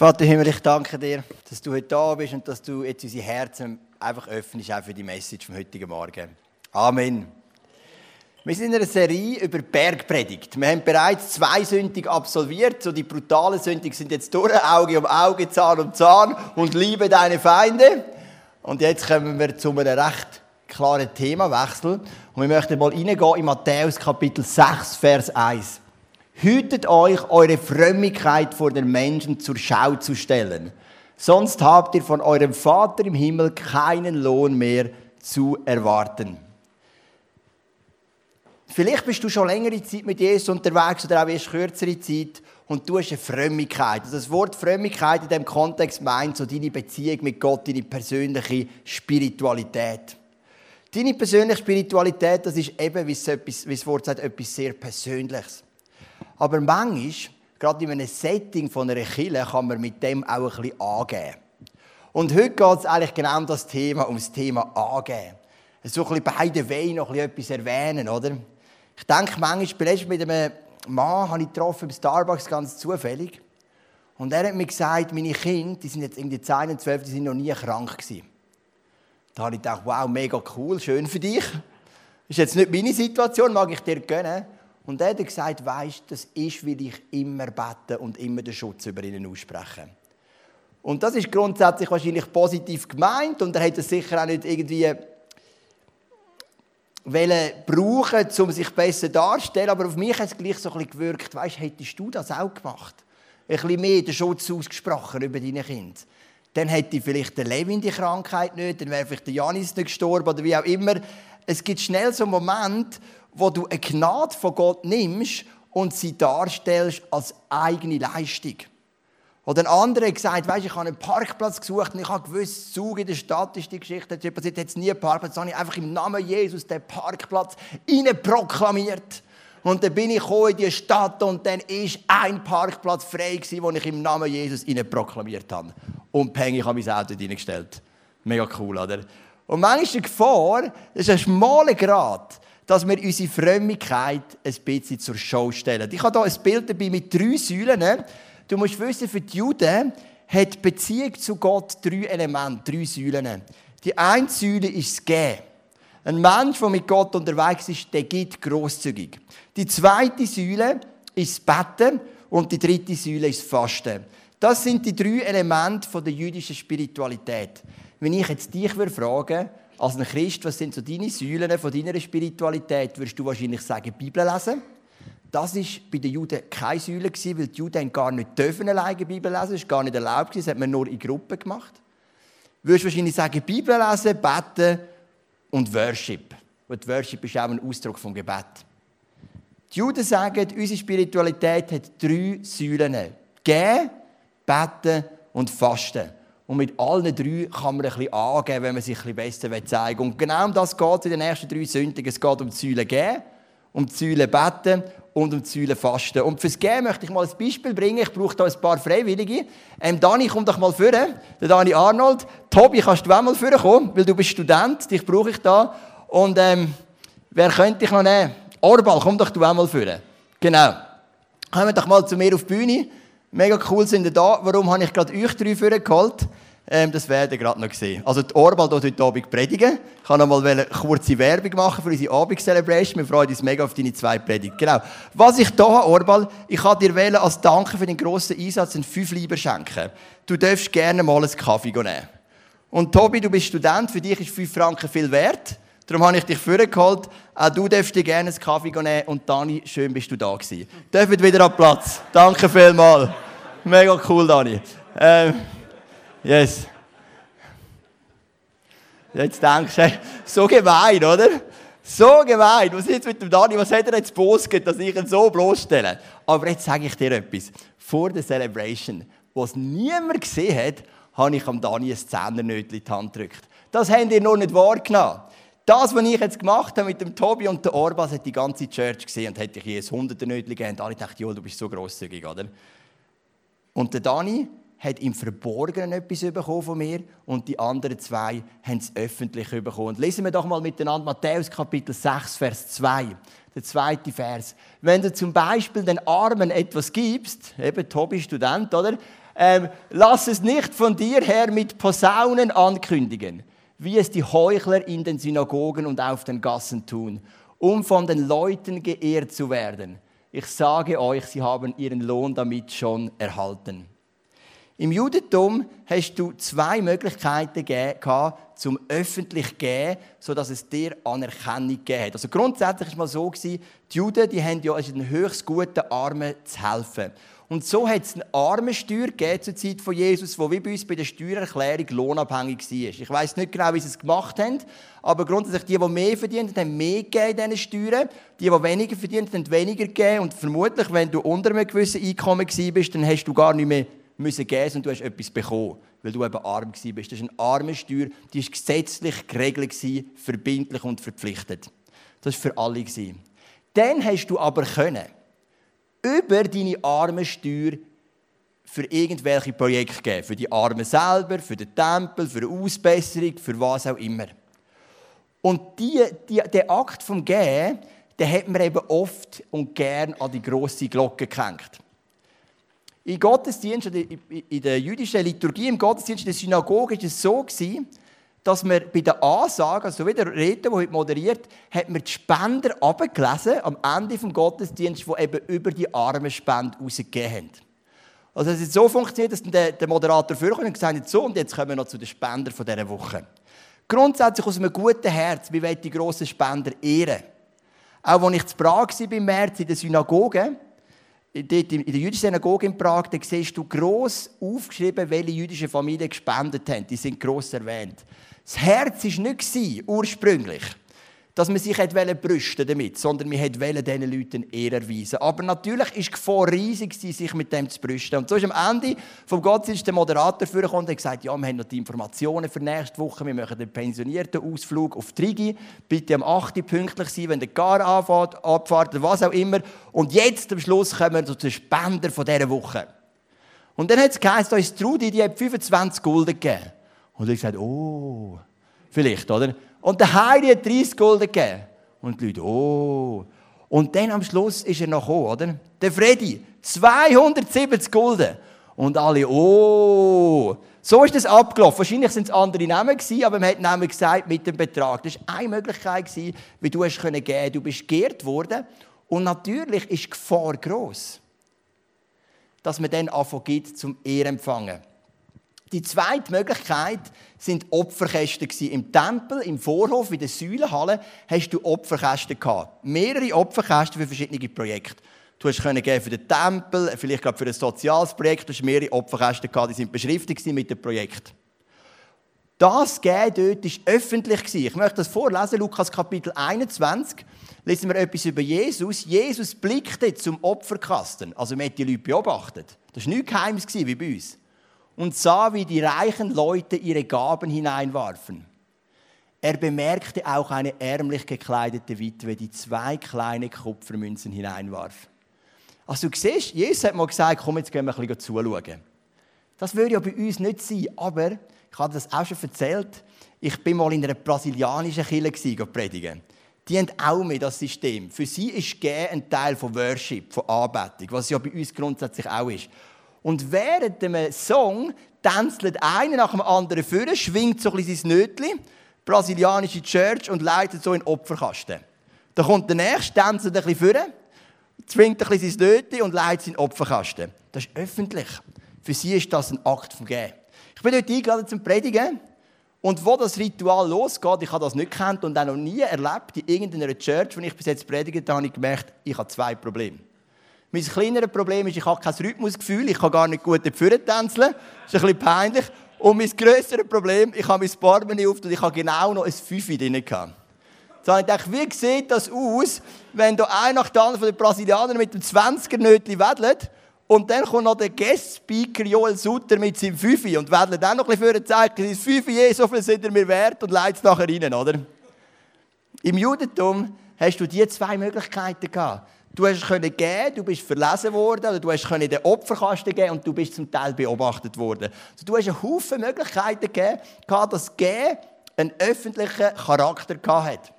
Vater Himmel, ich danke dir, dass du heute da bist und dass du jetzt unsere Herzen einfach öffnest, auch für die Message vom heutigen Morgen. Amen. Wir sind in einer Serie über Bergpredigt. Wir haben bereits zwei Sündig absolviert. So die brutalen Sündig sind jetzt durch, Auge um Auge, Zahn um Zahn und liebe deine Feinde. Und jetzt kommen wir zu einem recht klaren Themawechsel. Und wir möchten mal reingehen in Matthäus Kapitel 6, Vers 1. Hütet euch, eure Frömmigkeit vor den Menschen zur Schau zu stellen. Sonst habt ihr von eurem Vater im Himmel keinen Lohn mehr zu erwarten. Vielleicht bist du schon längere Zeit mit Jesus unterwegs oder auch erst kürzere Zeit und du hast eine Frömmigkeit. Also das Wort Frömmigkeit in diesem Kontext meint so deine Beziehung mit Gott, deine persönliche Spiritualität. Deine persönliche Spiritualität, das ist eben, wie das Wort sagt, etwas sehr Persönliches. Aber manchmal, gerade in einem Setting von einer Kille, kann man mit dem auch ein bisschen angeben. Und heute geht es eigentlich genau um das Thema, um das Thema angeben. So ein bisschen beide Wehen noch etwas erwähnen, oder? Ich denke manchmal, ich mit einem Mann habe ich getroffen im Starbucks ganz zufällig. Und er hat mir gesagt, meine Kinder, die sind jetzt irgendwie 10 und 12, die sind noch nie krank gewesen. Da habe ich gedacht, wow, mega cool, schön für dich. Ist jetzt nicht meine Situation, mag ich dir gönnen. Und er hat gesagt, weißt, das ist, weil ich immer bete und immer den Schutz über ihnen ausspreche. Und das ist grundsätzlich wahrscheinlich positiv gemeint und er hat es sicher auch nicht irgendwie wollen brauchen, um sich besser darzustellen, aber auf mich hat es gleich so ein bisschen gewirkt, weißt, hättest du das auch gemacht? Ein bisschen mehr den Schutz ausgesprochen über deine Kinder. Dann hätte vielleicht der Levin die Krankheit nicht, dann wäre vielleicht der Janis nicht gestorben oder wie auch immer. Es gibt schnell so einen Moment, wo du eine Gnade von Gott nimmst und sie darstellst als eigene Leistung. Oder ein anderer hat gesagt, weißt, ich habe einen Parkplatz gesucht und ich habe gewusst, Zug in der Stadt ist die Geschichte, das passiert jetzt nie einen Parkplatz, sondern ich einfach im Namen Jesus den Parkplatz proklamiert. Und dann bin ich in die Stadt und dann ist ein Parkplatz frei gewesen, den ich im Namen Jesus proklamiert habe. Und Peng, ich habe mein Auto reingestellt. Mega cool, oder? Und manchmal ist die Gefahr, das ist ein schmaler Grad, dass wir unsere Frömmigkeit ein bisschen zur Show stellen. Ich habe hier ein Bild dabei mit drei Säulen. Du musst wissen, für die Juden hat Beziehung zu Gott drei Elemente, drei Säulen. Die eine Säule ist das Gehen. Ein Mensch, der mit Gott unterwegs ist, der gibt grosszügig. Die zweite Säule ist das Betten und die dritte Säule ist das Fasten. Das sind die drei Elemente der jüdischen Spiritualität. Wenn ich jetzt dich fragen würde, als ein Christ, was sind so deine Säulen von deiner Spiritualität? Würdest du wahrscheinlich sagen, Bibel lesen? Das war bei den Juden keine Säule, weil die Juden gar nicht dürfen alleine Bibel lesen. Das war gar nicht erlaubt. Das hat man nur in Gruppen gemacht. Du würdest wahrscheinlich sagen, Bibel lesen, beten und Worship. Und Worship ist auch ein Ausdruck vom Gebet. Die Juden sagen, unsere Spiritualität hat drei Säulen. Gehen, beten und fasten. Und mit allen drei kann man ein bisschen angeben, wenn man sich ein bisschen besser zeigen will. Und genau um das geht es in den ersten drei Sünden. Es geht um die Säule geben, um die Säule beten und um die Säule fasten. Und fürs Gehen möchte ich mal ein Beispiel bringen. Ich brauche hier ein paar Freiwillige. Ähm, Dani, komm doch mal vor. Der Dani Arnold. Tobi, kannst du auch mal vorkommen, weil du bist Student. Dich brauche ich da. Und ähm, wer könnte ich noch nehmen? Orbal, komm doch du auch mal vor. Genau. Kommt doch mal zu mir auf die Bühne. Mega cool sind ihr da. Warum habe ich gerade euch drei vorgeholt? Ähm, das werdet ihr gerade noch sehen. Also die Orbal wird heute Abend predigen. Ich kann noch mal eine kurze Werbung machen für unsere Abend-Celebration. Wir freuen uns mega auf deine zwei Predigt. Genau. Was ich hier habe, Orbal, ich kann dir wählen, als Danke für den grossen Einsatz einen fünf Lieber schenken. Du darfst gerne mal einen Kaffee nehmen. Und Tobi, du bist Student, für dich ist fünf Franken viel wert. Darum habe ich dich vorgeholt. Auch du darfst dir gerne einen Kaffee nehmen. Und Dani, schön bist du da gewesen. Dürft wieder an Platz. Danke vielmals. Mega cool, Dani. Ähm, yes. Jetzt denkst du, so gemein, oder? So gemein. Was ist jetzt mit dem Dani? Was hat er jetzt bosget, dass ich ihn so bloßstelle? Aber jetzt sage ich dir etwas. Vor der Celebration, was niemand gesehen hat, habe ich am Dani ein Zehnernötchen in die Hand gedrückt. Das habt ihr noch nicht wahrgenommen. Das, was ich jetzt gemacht habe mit dem Tobi und der Orbas, hat die ganze Church gesehen und hätte ich je ein Hunderte gegeben. Und alle dachten, Jo, du bist so grosszügig, oder? Und der Dani hat im Verborgenen etwas bekommen von mir und die anderen zwei haben es öffentlich bekommen. Und lesen wir doch mal miteinander Matthäus Kapitel 6, Vers 2. Der zweite Vers. Wenn du zum Beispiel den Armen etwas gibst, eben Tobi Student, oder? Ähm, lass es nicht von dir her mit Posaunen ankündigen, wie es die Heuchler in den Synagogen und auf den Gassen tun, um von den Leuten geehrt zu werden. Ich sage euch, sie haben ihren Lohn damit schon erhalten. Im Judentum hast du zwei Möglichkeiten gehabt, zum öffentlich zu geben, sodass es dir Anerkennung gegeben hat. Also grundsätzlich war es mal so, die Juden die haben ja den höchst guten Armen zu helfen. Und so hat es eine Armensteuer gegeben zur Zeit von Jesus, die wie bei uns bei der Steuererklärung lohnabhängig war. Ich weiß nicht genau, wie sie es gemacht haben, aber grundsätzlich die, die mehr verdienen, haben mehr gegeben in Steuern. Die, die weniger verdienen, haben weniger gegeben. Und vermutlich, wenn du unter einem gewissen Einkommen warst, dann hast du gar nicht mehr müssen geben und du hast etwas bekommen, weil du eben arm warst. Das ist eine Armensteuer, die war gesetzlich geregelt, verbindlich und verpflichtet. Das war für alle. Dann hast du aber können, über deine Armensteuer für irgendwelche Projekte geben. Für die Armen selber, für den Tempel, für eine Ausbesserung, für was auch immer. Und die, die, der Akt vom Gehen, den hat man eben oft und gern an die grosse Glocke gehängt. Im Gottesdienst, in der jüdischen Liturgie, im Gottesdienst in der Synagoge, war es so, dass man bei der Ansage, also wie der Redner, der heute moderiert, hat man die Spender abgelesen am Ende des Gottesdienstes, die eben über die Armenspende rausgegeben haben. Also es hat so funktioniert, dass der, der Moderator vorkommt und gesagt hat, so, und jetzt kommen wir noch zu den Spendern dieser Woche. Grundsätzlich aus einem guten Herz, wie wollen die grossen Spender ehren. Auch als ich zu Prag war im März in der Synagoge, in der jüdischen Synagoge in Prag, da siehst du gross aufgeschrieben, welche jüdische Familien gespendet haben. Die sind gross erwähnt. Das Herz war nicht ursprünglich, dass man sich damit brüsten damit, sondern man wollte diesen Leuten Ehre erweisen. Aber natürlich war die Gefahr riesig, sich mit dem zu brüsten. Und so ist am Ende vom Gottesdienst der Moderator vorgekommen und gesagt, ja, wir haben noch die Informationen für nächste Woche, wir machen den pensionierten Ausflug auf Trigi, bitte am 8. Uhr pünktlich sein, wenn der Gar anfährt, abfahrt oder was auch immer. Und jetzt am Schluss kommen wir zu den Spender dieser Woche. Und dann hat es geheißen, da ist Trudi, die hat 25 Gulden gegeben. Und ich gesagt, oh, vielleicht, oder? Und der Heidi hat 30 Gulden gegeben. Und die Leute, oh. Und dann am Schluss ist er noch gekommen, oder? Der Freddy, 270 Gulden. Und alle, oh. So ist das abgelaufen. Wahrscheinlich sind es andere Namen gewesen, aber man hat Namen gesagt mit dem Betrag. Das war eine Möglichkeit, gewesen, wie du es geben konntest. Du bist geehrt worden. Und natürlich ist die Gefahr gross, dass man dann anfängt zum Ehrempfangen. Die zweite Möglichkeit sind Opferkästen im Tempel, im Vorhof, in der Säulenhalle hast du Opferkästen gehabt. Mehrere Opferkästen für verschiedene Projekte. Du hast können für den Tempel, vielleicht gerade für ein soziales Projekt. Du hast mehrere Opferkästen gehabt, die sind beschriftet mit dem Projekt. Das Gehen dort war öffentlich. Ich möchte das vorlesen, Lukas Kapitel 21. Lesen wir etwas über Jesus. Jesus blickte zum Opferkasten. Also, man hat die Leute beobachtet. Das war nichts Geheimes wie bei uns und sah, wie die reichen Leute ihre Gaben hineinwarfen. Er bemerkte auch eine ärmlich gekleidete Witwe, die zwei kleine Kupfermünzen hineinwarf. Also du siehst, Jesus hat mal gesagt, komm, jetzt gehen wir ein bisschen zuschauen. Das würde ja bei uns nicht sein, aber ich habe das auch schon erzählt, ich bin mal in einer brasilianischen Kirche predigen. Die haben auch mehr das System. Für sie ist Gehen ein Teil von Worship, von Anbetung, was ja bei uns grundsätzlich auch ist. Und während dem Song tänzelt einer nach dem anderen vor, schwingt so ein bisschen sein Nötchen, brasilianische Church, und leitet so in den Opferkasten. Dann kommt der Nächste, tänzelt ein bisschen vor, zwingt ein bisschen sein Nötchen und leitet in den Opferkasten. Das ist öffentlich. Für sie ist das ein Akt von Gehen. Ich bin heute eingeladen zum Predigen. Und wo das Ritual losgeht, ich habe das nicht kennt und auch noch nie erlebt, in irgendeiner Church, wo ich bis jetzt predigt habe, habe ich gemerkt, ich habe zwei Probleme. Mein kleineres Problem ist, ich habe kein Rhythmusgefühl, ich kann gar nicht gut dafür tänzeln. Das ist ein bisschen peinlich. Und mein grösseres Problem, ich habe mein Barmen auf und ich habe genau noch ein Fünfe drin gehabt. So habe ich gedacht, wie sieht das aus, wenn da ein nach der anderen von den Brasilianern mit dem 20er-Nötchen wedelt und dann kommt noch der Guest-Speaker Joel Sutter mit seinem Fünfe und wedelt auch noch ein bisschen für zeigt, sein Fünfe, je, so viel sind er mir wert und leitet es nachher rein, oder? Im Judentum hast du diese zwei Möglichkeiten gehabt. Du hast können gehen, du bist verlesen worden, oder du hast können den Opferkasten geben und du bist zum Teil beobachtet worden. Also du hast einen Haufen Möglichkeiten gegeben, dass Gehen einen öffentlichen Charakter hat.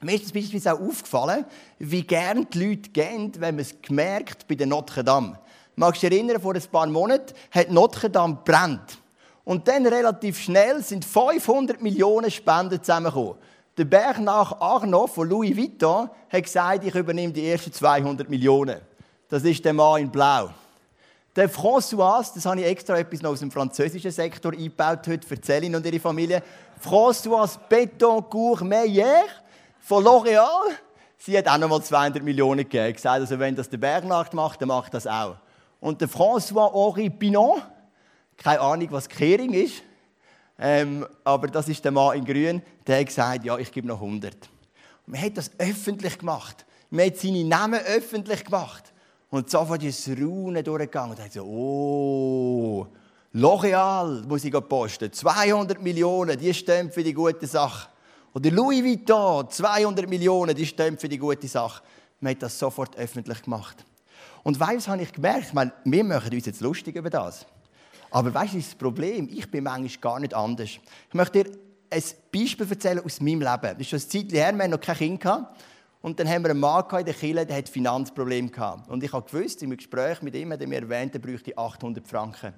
Mir ist beispielsweise auch aufgefallen, wie gern die Leute gehen, wenn man es gemerkt bei der Notre Dame. magst du dich erinnern, vor ein paar Monaten hat Notre Dame brennt. Und dann relativ schnell sind 500 Millionen Spenden zusammengekommen. Der Bernard Arnault von Louis Vuitton hat gesagt, ich übernehme die ersten 200 Millionen. Das ist der Mann in Blau. Der François, das habe ich extra etwas noch aus dem französischen Sektor eingebaut heute für Céline und ihre Familie. François Betoncourt Meyer von L'Oréal. Sie hat auch noch mal 200 Millionen gegeben. Gesagt, also wenn das der Bernard macht, dann macht das auch. Und der François-Henri Pinon, keine Ahnung, was Kehring ist, ähm, aber das ist der Mann in Grün, der hat gesagt, ja, ich gebe noch 100. Und man hat das öffentlich gemacht. Man hat seine Namen öffentlich gemacht. Und sofort ist das Raunen durchgegangen. Und hat so, oh, L'Oréal muss ich posten. 200 Millionen, die stehen für die gute Sache. Oder Louis Vuitton, 200 Millionen, die stehen für die gute Sache. Man hat das sofort öffentlich gemacht. Und weißt, habe ich gemerkt, ich meine, wir machen uns jetzt lustig über das. Aber weißt du, das Problem, ich bin manchmal gar nicht anders. Ich möchte dir ein Beispiel erzählen aus meinem Leben. Das ist schon ein Zeit her, wir hatten noch kein Kind. Gehabt. Und dann haben wir einen Mann in der Kirche, der hat Finanzprobleme gehabt. Und ich habe gewusst, im Gespräch mit ihm, der mir erwähnt, er bräuchte 800 Franken.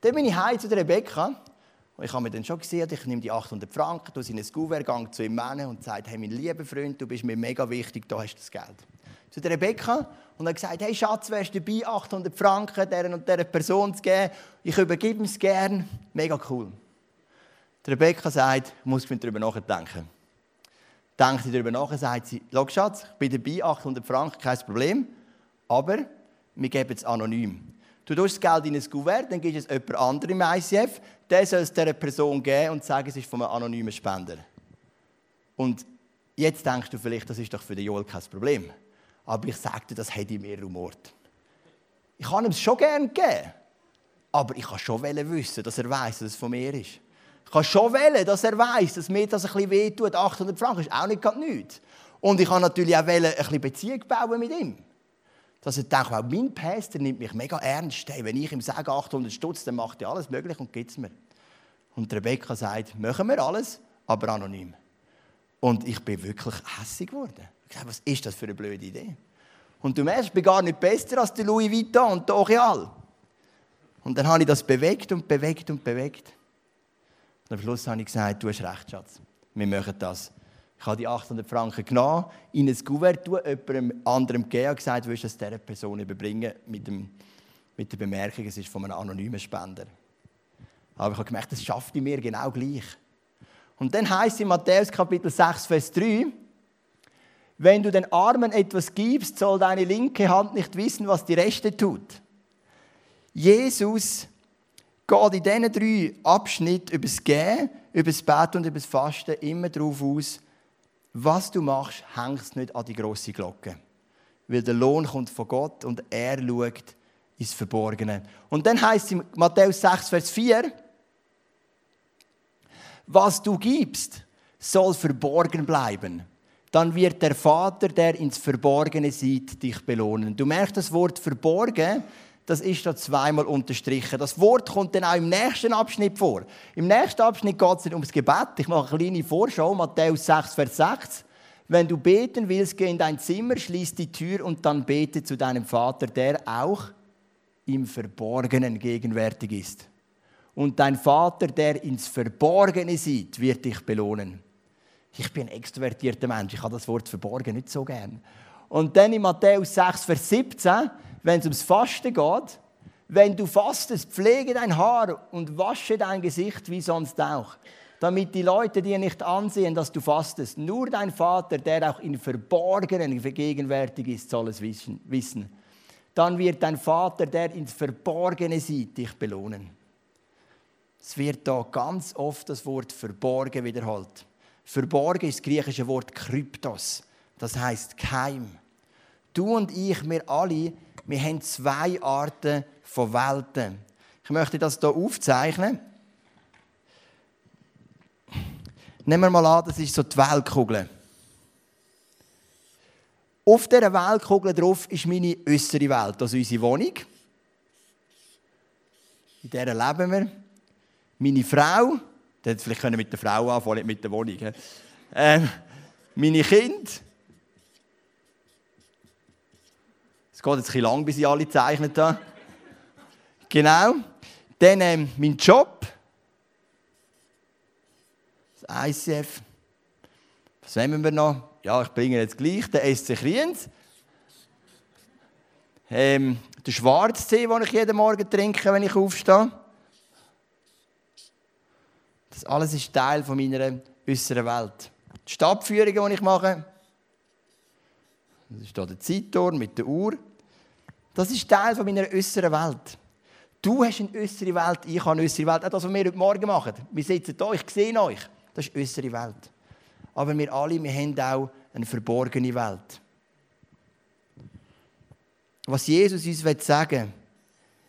Dann bin ich heim zu der Rebecca. Und ich habe mir dann schon gesehen, ich nehme die 800 Franken, tue in ein Kuvert, gehe zu ihm und sage, hey, mein lieber Freund, du bist mir mega wichtig, da hast du das Geld. Zu der Rebecca und hat gesagt, hey Schatz, wärst du dabei, 800 Franken dieser und dieser Person zu geben? Ich übergebe es gern. Mega cool. Die Rebecca sagt, ich muss darüber nachdenken denkt sie darüber nach, sagt sie, schau Schatz, ich bin dabei, 800 Franken, kein Problem, aber wir geben es anonym. Du tust das Geld in ein Kuvert, dann gibst du es jemand anderem im ICF, der soll es dieser Person geben und sagen, es ist von einem anonymen Spender. Und jetzt denkst du vielleicht, das ist doch für den Joel kein Problem. Aber ich dir, das hätte ich mir rumort. Ich kann ihm es schon gerne geben, aber ich kann schon wissen, dass er weiß, dass es von mir ist. Ich kann schon wählen, dass er weiß, dass mir das ein bisschen wehtut. 800 Franken ist auch nicht gerade nichts. Und ich kann natürlich auch wählen, ein bisschen Beziehung bauen mit ihm. Dass er denkt, mein Pastor nimmt mich mega ernst. Hey, wenn ich ihm sage 800 Stutz, dann macht er alles möglich und gibt es mir. Und Rebecca sagt, machen wir alles, aber anonym. Und ich bin wirklich hässlich geworden. Sage, was ist das für eine blöde Idee? Und du merkst, ich bin gar nicht besser als der Louis Vuitton und der Oreal. Und dann habe ich das bewegt und bewegt und bewegt. Und am Schluss habe ich gesagt, du hast recht, Schatz. Wir machen das. Ich habe die 800 Franken genommen, in ein Kuvert tun, jemandem anderem gegeben und gesagt, du willst es dieser Person überbringen mit, dem, mit der Bemerkung, es ist von einem anonymen Spender. Aber ich habe gemerkt, das schafft ich mir genau gleich. Und dann heißt in Matthäus Kapitel 6, Vers 3, wenn du den Armen etwas gibst, soll deine linke Hand nicht wissen, was die rechte tut. Jesus geht in diesen drei Abschnitten über das Gehen, über das Beten und über das Fasten immer darauf aus, was du machst, hängst nicht an die grosse Glocke. Weil der Lohn kommt von Gott und er schaut ins Verborgene. Und dann heißt es in Matthäus 6, Vers 4, was du gibst, soll verborgen bleiben. Dann wird der Vater, der ins Verborgene sieht, dich belohnen. Du merkst das Wort verborgen, das ist da zweimal unterstrichen. Das Wort kommt dann auch im nächsten Abschnitt vor. Im nächsten Abschnitt geht es ums Gebet. Ich mache eine kleine Vorschau, Matthäus 6, Vers 6. Wenn du beten willst, geh in dein Zimmer, schließ die Tür und dann bete zu deinem Vater, der auch im Verborgenen gegenwärtig ist. Und dein Vater, der ins Verborgene sieht, wird dich belohnen. Ich bin ein extrovertierter Mensch, ich habe das Wort verborgen nicht so gern. Und dann in Matthäus 6, Vers 17 wenn es ums Fasten geht, wenn du fastest, pflege dein Haar und wasche dein Gesicht wie sonst auch, damit die Leute dir nicht ansehen, dass du fastest. Nur dein Vater, der auch in Verborgenen gegenwärtig ist, soll es wissen. Dann wird dein Vater, der ins Verborgene sieht, dich belohnen. Es wird da ganz oft das Wort verborgen wiederholt. Verborgen ist das griechische Wort Kryptos. Das heißt Keim. Du und ich, wir alle, wir haben zwei Arten von Welten. Ich möchte das hier aufzeichnen. Nehmen wir mal an, das ist so die Weltkugel. Auf dieser Weltkugel drauf ist meine äußere Welt, also unsere Wohnung. In der leben wir. Meine Frau, vielleicht können wir mit der Frau anfangen, nicht mit der Wohnung. Ähm, meine Kinder, geht jetzt ein bisschen lang, bis ich alle gezeichnet habe. Genau. Dann ähm, mein Job. Das ICF. Was nehmen wir noch? Ja, ich bringe jetzt gleich den SC Kriens. Ähm, der Schwarztee, den ich jeden Morgen trinke, wenn ich aufstehe. Das alles ist Teil von meiner äußeren Welt. Die Stadtführungen, die ich mache, das ist hier der Zeitturm mit der Uhr. Das ist Teil von meiner äußeren Welt. Du hast eine äußere Welt, ich habe eine äußere Welt. Auch das, was wir heute Morgen machen. Wir sitzen hier, ich sehe euch. Das ist äußere Welt. Aber wir alle, wir haben auch eine verborgene Welt. Was Jesus uns sagen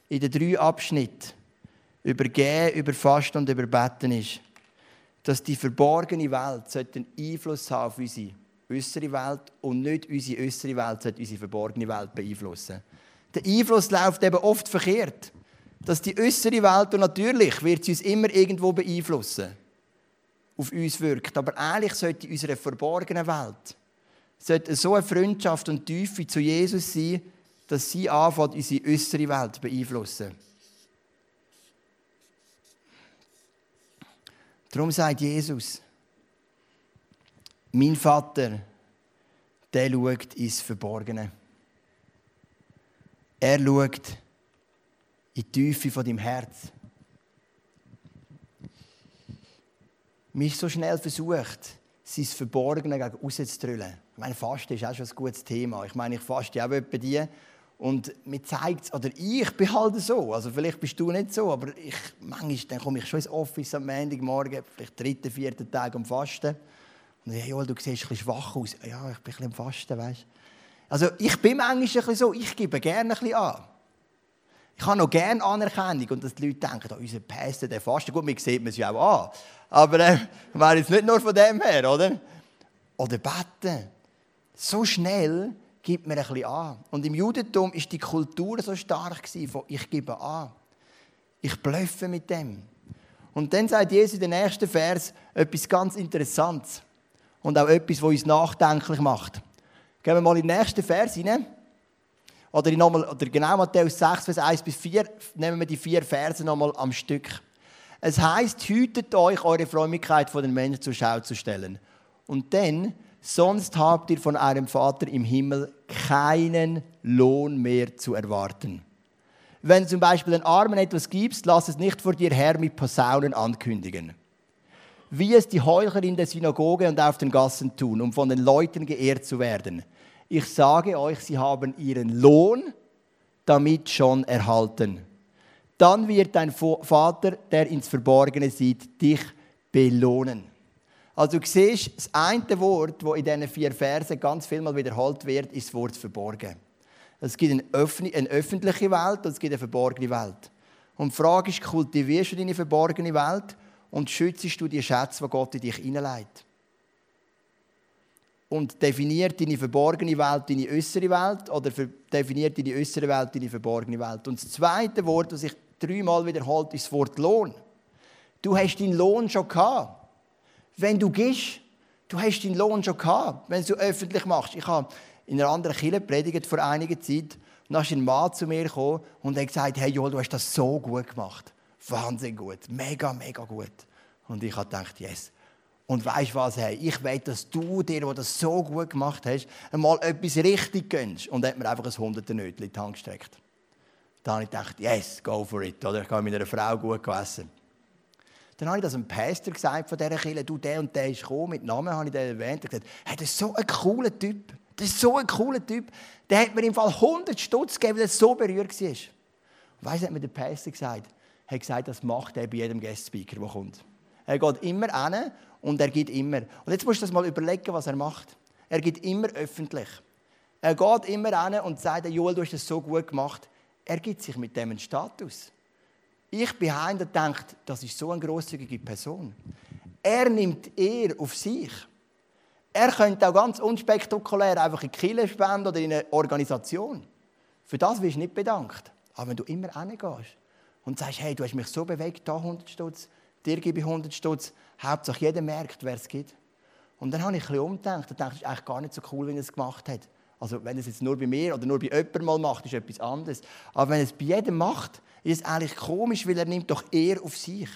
will, in den drei Abschnitten, über Gehen, über Fasten und über Betten ist, dass die verborgene Welt einen Einfluss haben auf unsere äußere Welt und nicht unsere äußere Welt sollte unsere verborgene Welt beeinflussen. Der Einfluss läuft eben oft verkehrt. Dass die äußere Welt, und natürlich wird sie uns immer irgendwo beeinflussen, auf uns wirkt. Aber eigentlich sollte unsere verborgene Welt sollte so eine Freundschaft und Tiefe zu Jesus sein, dass sie anfängt, unsere äußere Welt beeinflussen. Darum sagt Jesus, mein Vater, der schaut ins Verborgene. Er schaut in die Tiefe von deinem Herz. Ist so schnell versucht, sein Verborgene gegen rauszudrüllen. Ich meine, Fasten ist auch schon ein gutes Thema. Ich meine, ich faste auch etwa die. Und mir zeigt es, oder ich bin halt so, also vielleicht bist du nicht so, aber ich, manchmal dann komme ich schon ins Office am Montagmorgen, vielleicht dritten, vierten Tag am Fasten. Und ich, Joel, du siehst ein bisschen schwach aus. Ja, ich bin ein bisschen am Fasten, weißt Also ich bin manchmal ein bisschen so, ich gebe gerne ein bisschen an. Ich habe noch gerne Anerkennung und dass die Leute denken, oh, unser Päster, der fastet. Gut, mir sieht man es ja auch an. Aber äh, wäre jetzt nicht nur von dem her, oder? Oder beten. So schnell gibt man ein bisschen an. Und im Judentum ist die Kultur so stark von ich gebe an. Ich blöffe mit dem. Und dann sagt Jesus in den nächsten Vers etwas ganz Interessantes. Und auch etwas, was uns nachdenklich macht. Gehen wir mal in den nächsten Vers hinein. Oder, in nochmal, oder genau Matthäus 6, Vers 1 bis 4, nehmen wir die vier Verse nochmal am Stück. Es heißt, hütet euch, eure Frömmigkeit von den Menschen zur Schau zu stellen. Und dann, sonst habt ihr von eurem Vater im Himmel keinen Lohn mehr zu erwarten. Wenn du zum Beispiel den Armen etwas gibst, lass es nicht vor dir her mit Posaunen ankündigen. Wie es die Heuchler in der Synagoge und auf den Gassen tun, um von den Leuten geehrt zu werden. Ich sage euch, sie haben ihren Lohn damit schon erhalten dann wird dein Vater, der ins Verborgene sieht, dich belohnen. Also du siehst, das eine Wort, das in diesen vier Versen ganz viel mal wiederholt wird, ist das Wort verborgen. Es gibt eine, öffentliche Welt und es gibt eine verborgene Welt. Und die Frage ist, kultivierst du deine verborgene Welt und schützt du die Schätze, die Gott in dich hineinlegt? Und definiert deine verborgene Welt deine äußere Welt oder definiert deine äußere Welt deine verborgene Welt? Und das zweite Wort, das ich dreimal wiederholt, ist das Wort Lohn. Du hast deinen Lohn schon gehabt. Wenn du gehst, du hast deinen Lohn schon gehabt, wenn du öffentlich machst. Ich habe in einer anderen Kirche predigt vor einiger Zeit und dann ist ein Mann zu mir gekommen und hat gesagt, hey Joel, du hast das so gut gemacht. Wahnsinn gut, mega, mega gut. Und ich habe gedacht, yes. Und weißt du was, hey, ich will, dass du dir, der das so gut gemacht hast, einmal etwas richtig gönnst. Und hat mir einfach ein hunderte Nötchen in die Hand gestreckt. Da habe ich gedacht, yes, go for it. Oder ich habe mit einer Frau gut gegessen. Dann habe ich das einem Pastor gesagt von dieser Kirche, du, der und der ist gekommen, mit Namen habe ich den erwähnt. Er gesagt, hey, das ist so ein cooler Typ. Das ist so ein cooler Typ. Der hat mir im Fall 100 Stutz gegeben, weil er so berührt war. Und weißt du, hat mir der Pastor gesagt? Er hat gesagt, das macht er bei jedem Guest-Speaker, der kommt. Er geht immer hin und er gibt immer. Und jetzt musst du das mal überlegen, was er macht. Er gibt immer öffentlich. Er geht immer hin und sagt, Joel, du hast das so gut gemacht er gibt sich mit dem einen Status. Ich bin heim und denke, das ist so eine grosszügige Person. Er nimmt er auf sich. Er könnte auch ganz unspektakulär einfach in Kille spenden oder in eine Organisation. Für das wirst du nicht bedankt. Aber wenn du immer hingehst und sagst, hey, du hast mich so bewegt, da 100 Stutz, dir gebe ich 100 Stutz, Hauptsache jeder merkt, wer es gibt. Und dann habe ich ein bisschen umgedacht und dachte, das ist eigentlich gar nicht so cool, wie er es gemacht hat. Also wenn es jetzt nur bei mir oder nur bei jemandem mal macht, ist etwas anderes. Aber wenn es bei jedem macht, ist es eigentlich komisch, weil er nimmt doch eher auf sich.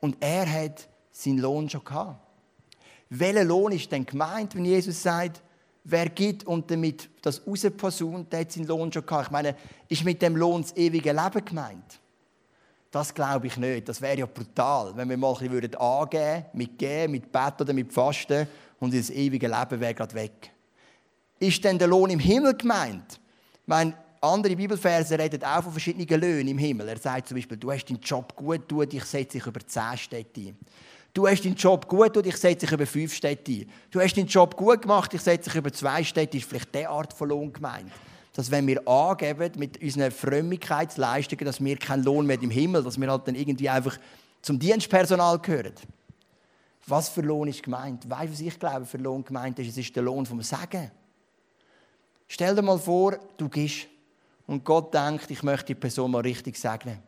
Und er hat seinen Lohn schon gehabt. Welcher Lohn ist denn gemeint, wenn Jesus sagt, wer gibt und damit das rausposaunt, der hat seinen Lohn schon gehabt? Ich meine, ist mit dem Lohn das ewige Leben gemeint? Das glaube ich nicht. Das wäre ja brutal, wenn wir mal ein bisschen angeben würden, mit Gehen, mit Bett oder mit Fasten und das ewige Leben wäre gerade weg. Ist denn der Lohn im Himmel gemeint? Ich andere Bibelverse reden auch von verschiedenen Löhnen im Himmel. Er sagt zum Beispiel, du hast deinen Job gut tut, ich setze dich über zehn Städte ein. Du hast deinen Job gut und ich setze dich über fünf Städte ein. Du hast deinen Job gut gemacht, ich setze dich über zwei Städte ein. Ist vielleicht diese Art von Lohn gemeint? Dass wenn wir angeben mit unseren Frömmigkeitsleistungen, dass wir keinen Lohn mehr im Himmel, dass wir halt dann irgendwie einfach zum Dienstpersonal gehören. Was für Lohn ist gemeint? Weißt du, was ich glaube, für Lohn gemeint ist? Es ist der Lohn vom Sagen. Stell dir mal vor, du gehst und Gott denkt, ich möchte die Person mal richtig segnen.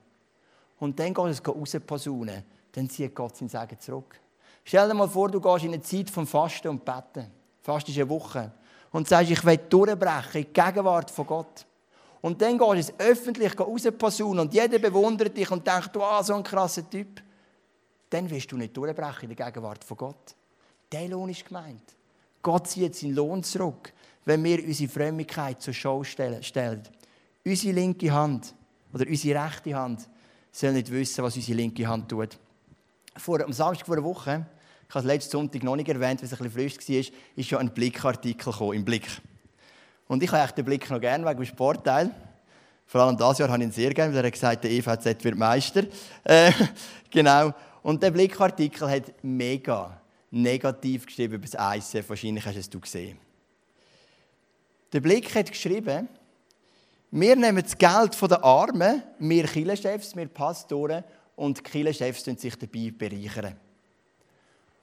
Und dann geht es rausposaunen. Dann zieht Gott sein Segen zurück. Stell dir mal vor, du gehst in eine Zeit vom Fasten und Betten. Fast ist eine Woche. Und sagst, ich will durchbrechen in die Gegenwart von Gott. Und dann gehst du es öffentlich rausposaunen und jeder bewundert dich und denkt, du, ah, so ein krasser Typ. Dann wirst du nicht durchbrechen in der Gegenwart von Gott. Der Lohn ist gemeint. Gott zieht seinen Lohn zurück wenn wir unsere Frömmigkeit zur Show stellen. Unsere linke Hand oder unsere rechte Hand soll nicht wissen, was unsere linke Hand tut. Vor, am Samstag vor einer Woche, ich habe es letzten Sonntag noch nicht erwähnt, weil es ein bisschen frisch war, ist schon ein Blickartikel im Blick. Und ich habe den Blick noch gerne wegen dem Sportteil. Vor allem dieses Jahr habe ich ihn sehr gerne, weil er hat gesagt, der EVZ wird Meister. Äh, genau. Und der Blickartikel hat mega negativ geschrieben über das ICF. Wahrscheinlich hast du es gesehen. Der Blick hat geschrieben, wir nehmen das Geld der Armen, wir Kirchenchefs, wir Pastoren, und die Kirchenchefs sich dabei bereichern.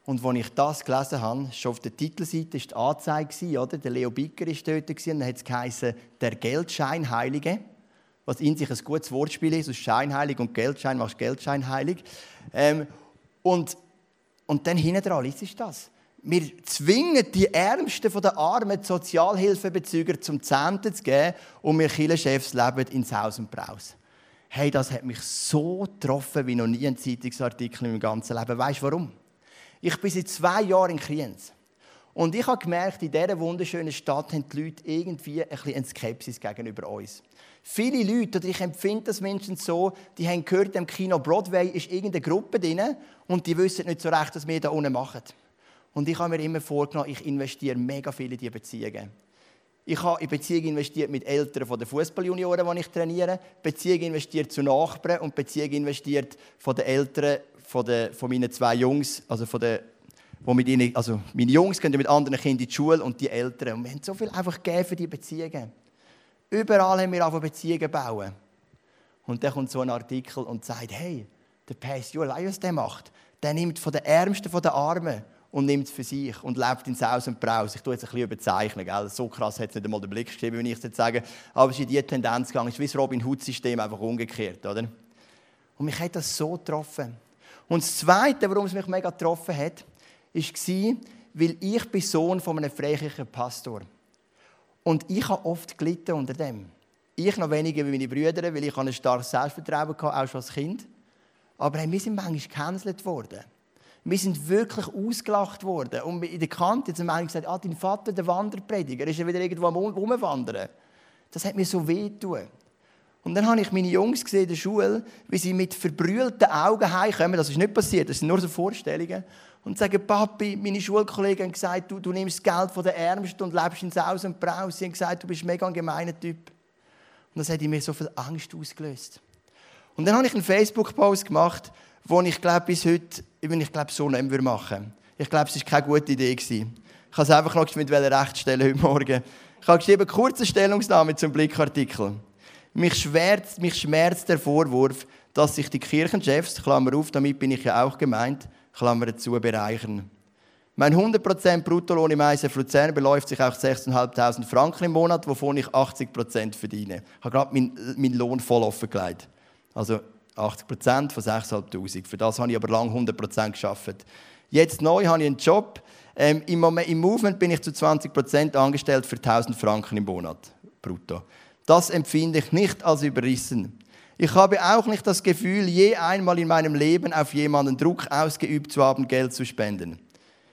Und als ich das gelesen habe, schon auf der Titelseite war die Anzeige, oder? der Leo Bicker war dort, und dann hat es geheißen, der Geldscheinheilige, was in sich ein gutes Wortspiel ist, aus Scheinheilig und Geldschein machst Geldscheinheilig. Ähm, und, und dann hinten dran, ist das. Wir zwingen die Ärmsten der Armen, die Sozialhilfebezüger zum Zehnten zu geben und wir Kirchenchefs leben ins Haus und Braus. Hey, das hat mich so getroffen wie noch nie ein Zeitungsartikel in meinem ganzen Leben. Weißt du warum? Ich bin seit zwei Jahren in Kriens. Und ich habe gemerkt, in dieser wunderschönen Stadt haben die Leute irgendwie ein bisschen eine Skepsis gegenüber uns. Viele Leute, oder ich empfinde das Menschen so, die haben gehört, im Kino Broadway ist irgendeine Gruppe drin und die wissen nicht so recht, was wir da unten machen. Und ich habe mir immer vorgenommen, ich investiere mega viel in diese Beziehungen. Ich habe in Beziehungen investiert mit Eltern von den Fußballjunioren, die ich trainiere, Beziehungen investiert zu Nachbarn und Beziehungen investiert von den Eltern von, den, von meinen zwei Jungs, also von den wo mit ihnen, also meine Jungs gehen mit anderen Kindern in die Schule und die Eltern. Und wir haben so viel einfach gegeben für diese Beziehungen. Überall haben wir einfach Beziehungen bauen. Und dann kommt so ein Artikel und sagt, hey, der Pastor Elias, der macht, der nimmt von den Ärmsten, von den Armen und nimmt es für sich und lebt in Saus und Braus. Ich tue jetzt ein bisschen überzeichnen, gell? so krass hat es nicht einmal den Blick geschrieben, wenn ich es jetzt sage. Aber es ist in diese Tendenz gegangen. Es ist wie das Robin Hood-System, einfach umgekehrt. Oder? Und mich hat das so getroffen. Und das Zweite, warum es mich mega getroffen hat, war, weil ich bin Sohn von einem freikirchlichen Pastor. Und ich habe oft gelitten unter dem. Ich noch weniger wie meine Brüder, weil ich ein starkes Selbstvertrauen hatte, auch schon als Kind. Aber wir sind manchmal gecancelt worden. Wir sind wirklich ausgelacht worden. Und in der Kante haben manche gesagt, ah, dein Vater, der Wanderprediger, ist ja wieder irgendwo am Rumwandern. Das hat mir so weh getan. Und dann habe ich meine Jungs gesehen in der Schule, wie sie mit verbrüllten Augen heimkommen. Das ist nicht passiert, das sind nur so Vorstellungen. Und sagen, Papi, meine Schulkollegen haben gesagt, du, du nimmst das Geld von den Ärmsten und lebst ins Haus und Braus. Sie haben gesagt, du bist mega ein gemeiner Typ. Und das hat in mir so viel Angst ausgelöst. Und dann habe ich einen Facebook-Post gemacht, wo ich glaube, bis heute, ich glaube, so nicht mehr machen Ich glaube, es war keine gute Idee. Ich habe es einfach noch mit Recht stellen heute Morgen. Ich habe geschrieben, kurze Stellungnahme zum Blickartikel. Mich schmerzt, mich schmerzt der Vorwurf, dass sich die Kirchenchefs, Klammer auf, damit bin ich ja auch gemeint, Klammer zu, bereichern. Mein 100% Bruttolohn im ISF Luzern beläuft sich auf 6'500 Franken im Monat, wovon ich 80% verdiene. Ich habe gerade meinen, meinen Lohn voll offengelegt. Also 80 Prozent von 6'500. Für das habe ich aber lange 100 Prozent geschafft. Jetzt neu habe ich einen Job. Ähm, im, Moment, Im Movement bin ich zu 20% angestellt für 1000 Franken im Monat brutto. Das empfinde ich nicht als überrissen. Ich habe auch nicht das Gefühl, je einmal in meinem Leben auf jemanden Druck ausgeübt zu haben, Geld zu spenden.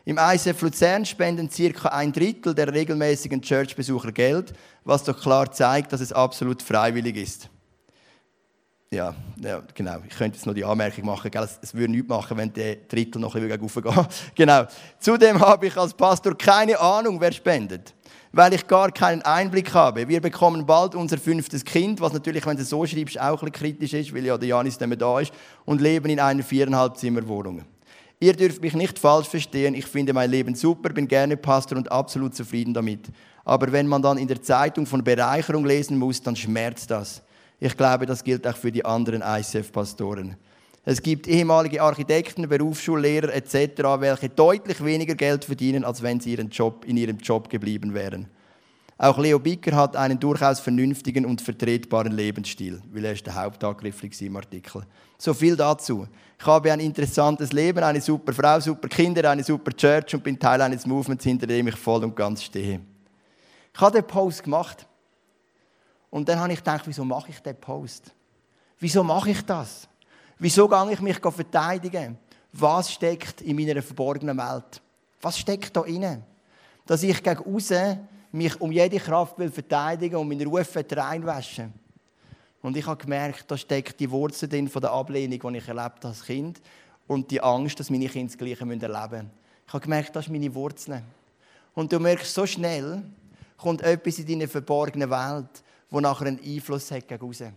Im ICF Luzern spenden circa ein Drittel der regelmäßigen Church-Besucher Geld, was doch klar zeigt, dass es absolut freiwillig ist. Ja, ja, genau. Ich könnte jetzt noch die Anmerkung machen, gell? Es, es würde nichts machen, wenn der Drittel noch ein bisschen Genau. Zudem habe ich als Pastor keine Ahnung, wer spendet weil ich gar keinen Einblick habe. Wir bekommen bald unser fünftes Kind, was natürlich, wenn du so schreibst, auch ein bisschen kritisch ist, weil ja der Janis nicht mehr da ist, und leben in einer viereinhalb Zimmer. Ihr dürft mich nicht falsch verstehen, ich finde mein Leben super, bin gerne Pastor und absolut zufrieden damit. Aber wenn man dann in der Zeitung von Bereicherung lesen muss, dann schmerzt das. Ich glaube, das gilt auch für die anderen ICF-Pastoren. Es gibt ehemalige Architekten, Berufsschullehrer etc., welche deutlich weniger Geld verdienen, als wenn sie ihren Job, in ihrem Job geblieben wären. Auch Leo Bicker hat einen durchaus vernünftigen und vertretbaren Lebensstil, weil er ist der Hauptangriff im Artikel. So viel dazu. Ich habe ein interessantes Leben, eine super Frau, super Kinder, eine super Church und bin Teil eines Movements, hinter dem ich voll und ganz stehe. Ich habe den Post gemacht und dann habe ich gedacht, wieso mache ich den Post? Wieso mache ich das? Wieso gehe ich mich verteidigen? Was steckt in meiner verborgenen Welt? Was steckt da inne? Dass ich gegen außen mich um jede Kraft will verteidigen und meinen Ruf reinwaschen Und ich habe gemerkt, da steckt die Wurzel drin von der Ablehnung, die ich erlebt als Kind und die Angst, dass meine Kinder das Gleiche erleben müssen. Ich habe gemerkt, das ist meine Wurzel. Und du merkst so schnell, kommt etwas in deine verborgene Welt, wo nachher einen Einfluss hat gegen außen.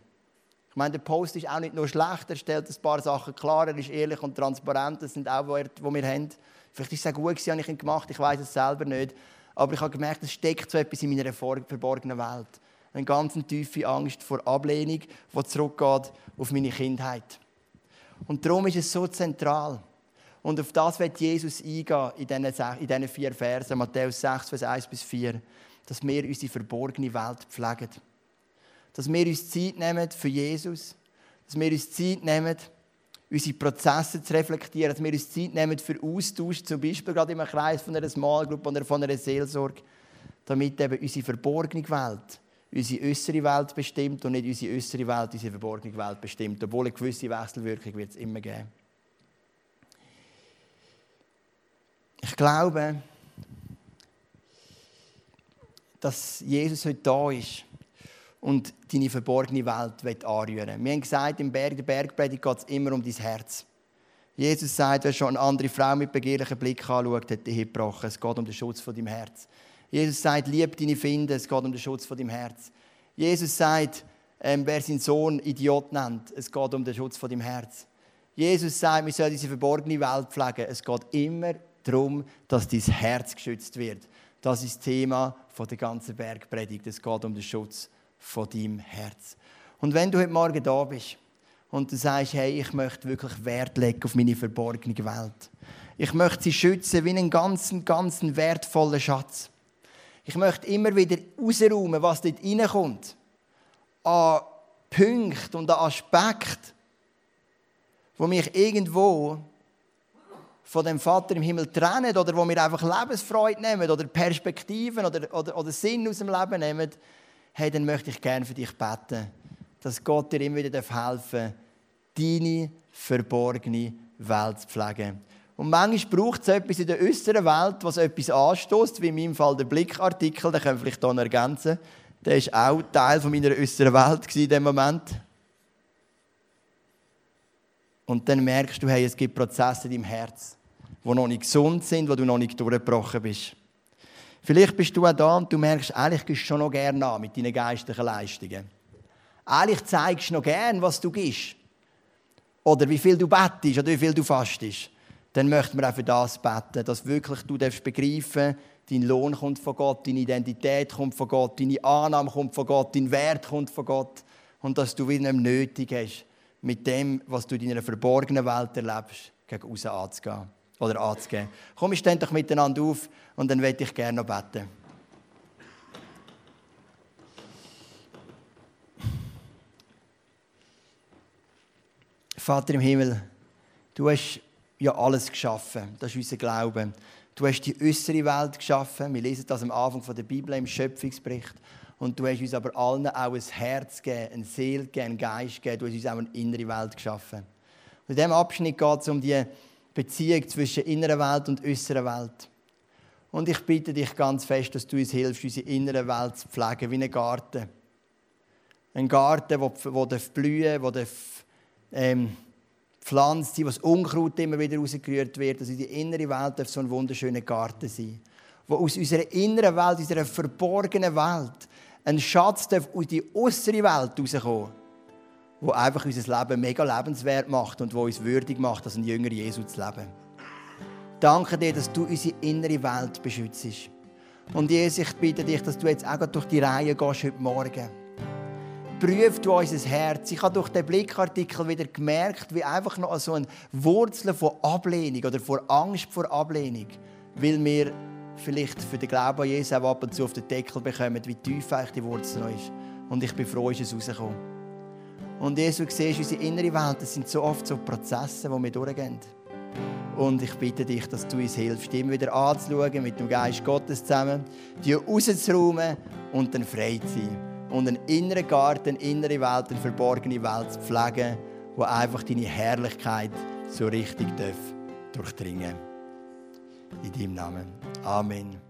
Ich meine, der Post ist auch nicht nur schlecht, er stellt ein paar Sachen klar, er ist ehrlich und transparent, das sind auch Werte, die wir haben. Vielleicht ist es auch gut gewesen, habe ich ihn gemacht, ich weiß es selber nicht. Aber ich habe gemerkt, es steckt so etwas in meiner verborgenen Welt. Eine ganz tiefe Angst vor Ablehnung, die zurückgeht auf meine Kindheit. Und darum ist es so zentral. Und auf das wird Jesus eingehen in diesen vier Versen, Matthäus 6, Vers 1 bis 4, dass wir unsere verborgene Welt pflegen dass wir uns Zeit nehmen für Jesus, dass wir uns Zeit nehmen, unsere Prozesse zu reflektieren, dass wir uns Zeit nehmen für Austausch, zum Beispiel gerade im Kreis von einer Small Group oder von einer Seelsorge, damit eben unsere verborgene Welt unsere äußere Welt bestimmt und nicht unsere äußere Welt unsere verborgene Welt bestimmt, obwohl eine gewisse Wechselwirkung wird es immer geben. Ich glaube, dass Jesus heute da ist und deine verborgene Welt anrühren Wir haben gesagt, im Berg der Bergpredigt geht es immer um dein Herz. Jesus sagt, wer schon eine andere Frau mit begehrlichem Blick anschaut, hat die Hip gebrochen. Es geht um den Schutz von deinem Herz. Jesus sagt, lieb deine Finde, es geht um den Schutz von deinem Herz. Jesus sagt, ähm, wer seinen Sohn Idiot nennt, es geht um den Schutz von deinem Herz. Jesus sagt, wir sollen diese verborgene Welt pflegen. Es geht immer darum, dass dein Herz geschützt wird. Das ist das Thema der ganzen Bergpredigt. Es geht um den Schutz von deinem Herz. Und wenn du heute Morgen da bist und du sagst, hey, ich möchte wirklich Wert legen auf meine verborgene Welt. Ich möchte sie schützen wie einen ganzen, ganzen wertvollen Schatz. Ich möchte immer wieder rausräumen, was dort reinkommt. An Punkten und an Aspekten, wo mich irgendwo von dem Vater im Himmel trennen oder wo wir einfach Lebensfreude nehmen oder Perspektiven oder, oder, oder Sinn aus dem Leben nehmen, hey, dann möchte ich gerne für dich beten, dass Gott dir immer wieder helfen darf, deine verborgene Welt zu pflegen. Und manchmal braucht es etwas in der äußeren Welt, was etwas anstößt, wie in meinem Fall der Blickartikel, den können wir vielleicht hier ergänzen. Der war auch Teil meiner äußeren Welt in dem Moment. Und dann merkst du, hey, es gibt Prozesse in deinem Herz, die noch nicht gesund sind, wo du noch nicht durchgebrochen bist. Vielleicht bist du auch da und du merkst, eigentlich gehst du schon noch gerne an mit deinen geistlichen Leistungen. Eigentlich zeigst du noch gerne, was du gibst. Oder wie viel du bettest oder wie viel du fastest. Dann möchten wir auch für das beten, dass wirklich du begreifen dein Lohn kommt von Gott, deine Identität kommt von Gott, deine Annahme kommt von Gott, dein Wert kommt von Gott. Und dass du wieder nötig hast, mit dem, was du in deiner verborgenen Welt erlebst, gegen außen anzugehen oder anzugeben. Komm, stehen doch miteinander auf und dann werde ich gerne noch beten. Vater im Himmel, du hast ja alles geschaffen. Das ist unser Glaube. Du hast die äußere Welt geschaffen. Wir lesen das am Anfang der Bibel im Schöpfungsbericht. Und du hast uns aber allen auch ein Herz gegeben, eine Seele gegeben, einen Geist gegeben. Du hast uns auch eine innere Welt geschaffen. Und in diesem Abschnitt geht es um die Beziehung zwischen innerer Welt und äußerer Welt. Und ich bitte dich ganz fest, dass du uns hilfst, unsere innere Welt zu pflegen, wie einen Garten. Ein Garten, der blühen darf, der ähm, pflanzt sein, wo das Unkraut immer wieder rausgerührt wird. Dass unsere innere Welt so ein wunderschöner Garten sein Wo aus unserer inneren Welt, unserer verborgenen Welt, ein Schatz aus die äußere Welt rauskommen, wo einfach unser Leben mega lebenswert macht und wo uns würdig macht, als ein Jünger Jesu zu leben. Danke dir, dass du unsere innere Welt beschützt. Und Jesus, ich bitte dich, dass du jetzt auch durch die Reihe gehst heute Morgen. Prüf du unser Herz. Ich habe durch den Blickartikel wieder gemerkt, wie einfach noch so eine Wurzel von Ablehnung oder vor Angst vor Ablehnung, weil wir vielleicht für den Glauben an Jesus auch ab und zu auf den Deckel bekommen, wie tief eigentlich die Wurzel noch ist. Und ich bin froh, ist es rausgekommen. Und Jesus, du siehst, unsere innere Welt, das sind so oft so Prozesse, die wir durchgehen. Und ich bitte dich, dass du uns hilfst, immer wieder anzuschauen, mit dem Geist Gottes zusammen, die rauszuräumen und dann frei zu sein. Und einen inneren Garten, eine innere Welt, eine verborgene Welt zu pflegen, wo einfach deine Herrlichkeit so richtig durchdringen darf. In deinem Namen. Amen.